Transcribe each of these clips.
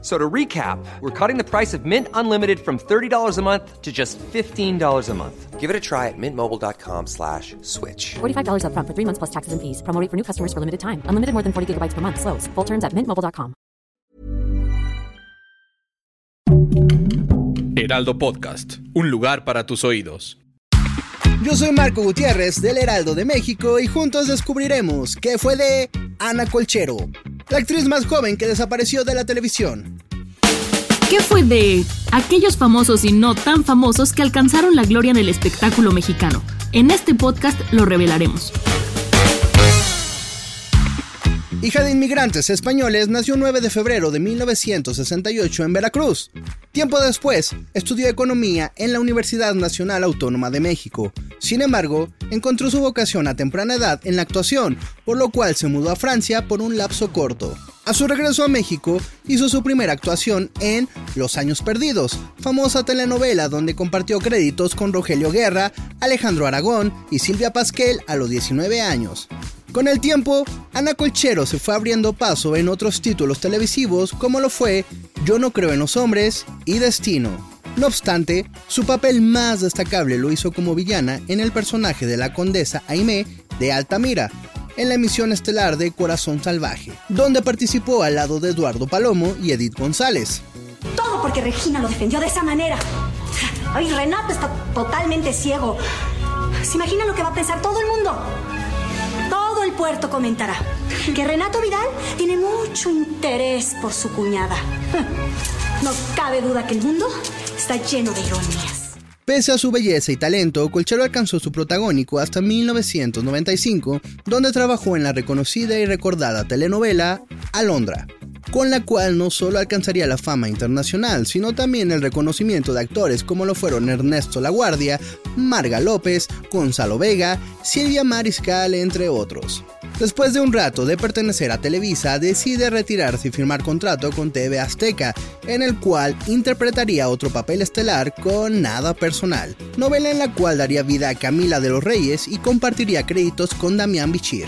So to recap, we're cutting the price of Mint Unlimited from $30 a month to just $15 a month. Give it a try at mintmobile.com slash switch. $45 upfront for three months plus taxes and fees. Promo rate for new customers for limited time. Unlimited more than 40 gigabytes per month. Slows. Full terms at mintmobile.com. Heraldo Podcast, un lugar para tus oídos. Yo soy Marco Gutiérrez del Heraldo de México y juntos descubriremos qué fue de Ana Colchero, la actriz más joven que desapareció de la televisión. ¿Qué fue de aquellos famosos y no tan famosos que alcanzaron la gloria en el espectáculo mexicano? En este podcast lo revelaremos. Hija de inmigrantes españoles, nació 9 de febrero de 1968 en Veracruz. Tiempo después, estudió economía en la Universidad Nacional Autónoma de México. Sin embargo, encontró su vocación a temprana edad en la actuación, por lo cual se mudó a Francia por un lapso corto. A su regreso a México, hizo su primera actuación en Los Años Perdidos, famosa telenovela donde compartió créditos con Rogelio Guerra, Alejandro Aragón y Silvia Pasquel a los 19 años. Con el tiempo, Ana Colchero se fue abriendo paso en otros títulos televisivos como lo fue Yo no creo en los hombres y Destino. No obstante, su papel más destacable lo hizo como villana en el personaje de la condesa Aimé de Altamira, en la emisión estelar de Corazón Salvaje, donde participó al lado de Eduardo Palomo y Edith González. Todo porque Regina lo defendió de esa manera. Ay, Renato está totalmente ciego. ¿Se imagina lo que va a pensar todo el mundo? Puerto comentará que Renato Vidal tiene mucho interés por su cuñada. No cabe duda que el mundo está lleno de ironías. Pese a su belleza y talento, Colchero alcanzó su protagónico hasta 1995, donde trabajó en la reconocida y recordada telenovela Alondra, con la cual no solo alcanzaría la fama internacional, sino también el reconocimiento de actores como lo fueron Ernesto Laguardia, Marga López, Gonzalo Vega, Silvia Mariscal, entre otros. Después de un rato de pertenecer a Televisa, decide retirarse y firmar contrato con TV Azteca, en el cual interpretaría otro papel estelar con Nada Personal, novela en la cual daría vida a Camila de los Reyes y compartiría créditos con Damián Bichir.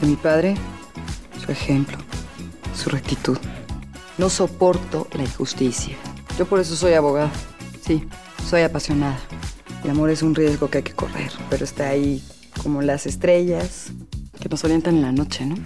Mi padre, su ejemplo, su rectitud. No soporto la injusticia. Yo por eso soy abogada. Sí, soy apasionada. El amor es un riesgo que hay que correr, pero está ahí como las estrellas que nos orientan en la noche, ¿no?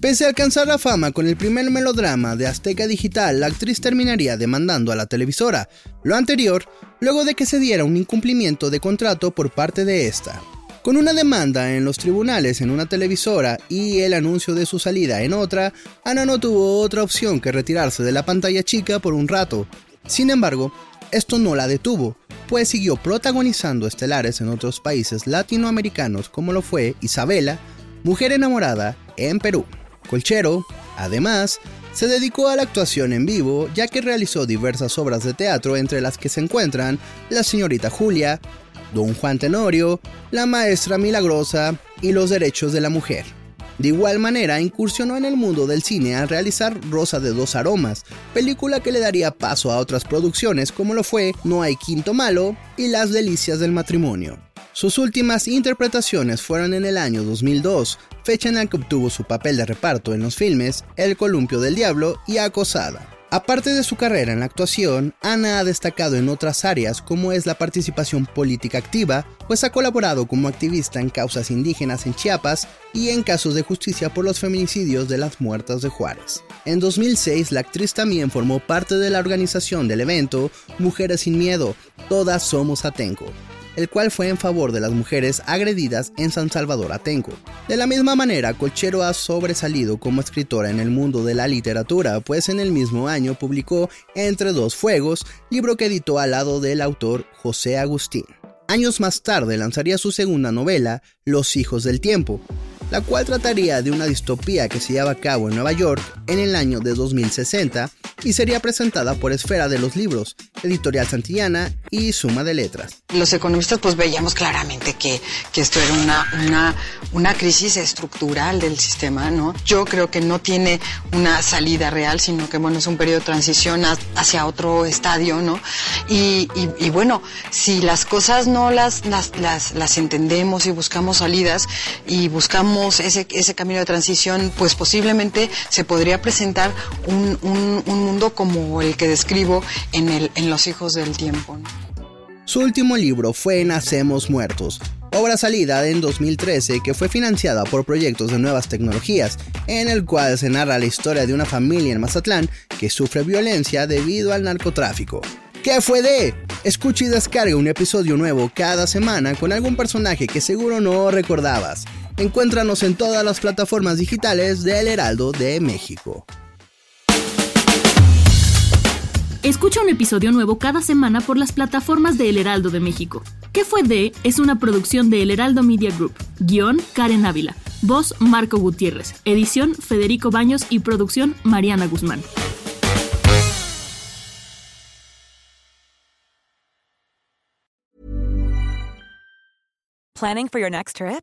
Pese a alcanzar la fama con el primer melodrama de Azteca Digital, la actriz terminaría demandando a la televisora, lo anterior luego de que se diera un incumplimiento de contrato por parte de esta. Con una demanda en los tribunales en una televisora y el anuncio de su salida en otra, Ana no tuvo otra opción que retirarse de la pantalla chica por un rato. Sin embargo, esto no la detuvo, pues siguió protagonizando estelares en otros países latinoamericanos como lo fue Isabela, Mujer enamorada, en Perú. Colchero, además, se dedicó a la actuación en vivo ya que realizó diversas obras de teatro entre las que se encuentran La señorita Julia, Don Juan Tenorio, La Maestra Milagrosa y Los Derechos de la Mujer. De igual manera, incursionó en el mundo del cine al realizar Rosa de dos Aromas, película que le daría paso a otras producciones como lo fue No hay quinto malo y Las Delicias del Matrimonio. Sus últimas interpretaciones fueron en el año 2002, fecha en la que obtuvo su papel de reparto en los filmes El Columpio del Diablo y Acosada. Aparte de su carrera en la actuación, Ana ha destacado en otras áreas como es la participación política activa, pues ha colaborado como activista en causas indígenas en Chiapas y en casos de justicia por los feminicidios de las muertas de Juárez. En 2006, la actriz también formó parte de la organización del evento Mujeres sin Miedo, Todas Somos Atenco, el cual fue en favor de las mujeres agredidas en San Salvador Atenco. De la misma manera, Colchero ha sobresalido como escritora en el mundo de la literatura, pues en el mismo año publicó Entre dos fuegos, libro que editó al lado del autor José Agustín. Años más tarde lanzaría su segunda novela, Los hijos del tiempo, la cual trataría de una distopía que se lleva a cabo en Nueva York en el año de 2060 y sería presentada por Esfera de los Libros, Editorial Santillana y Suma de Letras. Los economistas pues veíamos claramente que, que esto era una, una, una crisis estructural del sistema, ¿no? Yo creo que no tiene una salida real, sino que bueno, es un periodo de transición hacia otro estadio, ¿no? Y, y, y bueno, si las cosas no las, las, las, las entendemos y buscamos salidas y buscamos ese, camino de transición, pues posiblemente se podría presentar un, un, un mundo como el que describo en, Los Hijos del Tiempo. Su último libro fue Nacemos Muertos, obra salida en 2013 que fue financiada por proyectos de nuevas tecnologías, en el cual se narra la historia de una familia en Mazatlán que sufre violencia debido al narcotráfico. ¿Qué fue de? Escucha y descarga un episodio nuevo cada semana con algún personaje que seguro no recordabas. Encuéntranos en todas las plataformas digitales de El Heraldo de México. Escucha un episodio nuevo cada semana por las plataformas de El Heraldo de México. ¿Qué fue de? Es una producción de El Heraldo Media Group. Guión Karen Ávila. Voz Marco Gutiérrez. Edición Federico Baños y producción Mariana Guzmán. Planning for your next trip?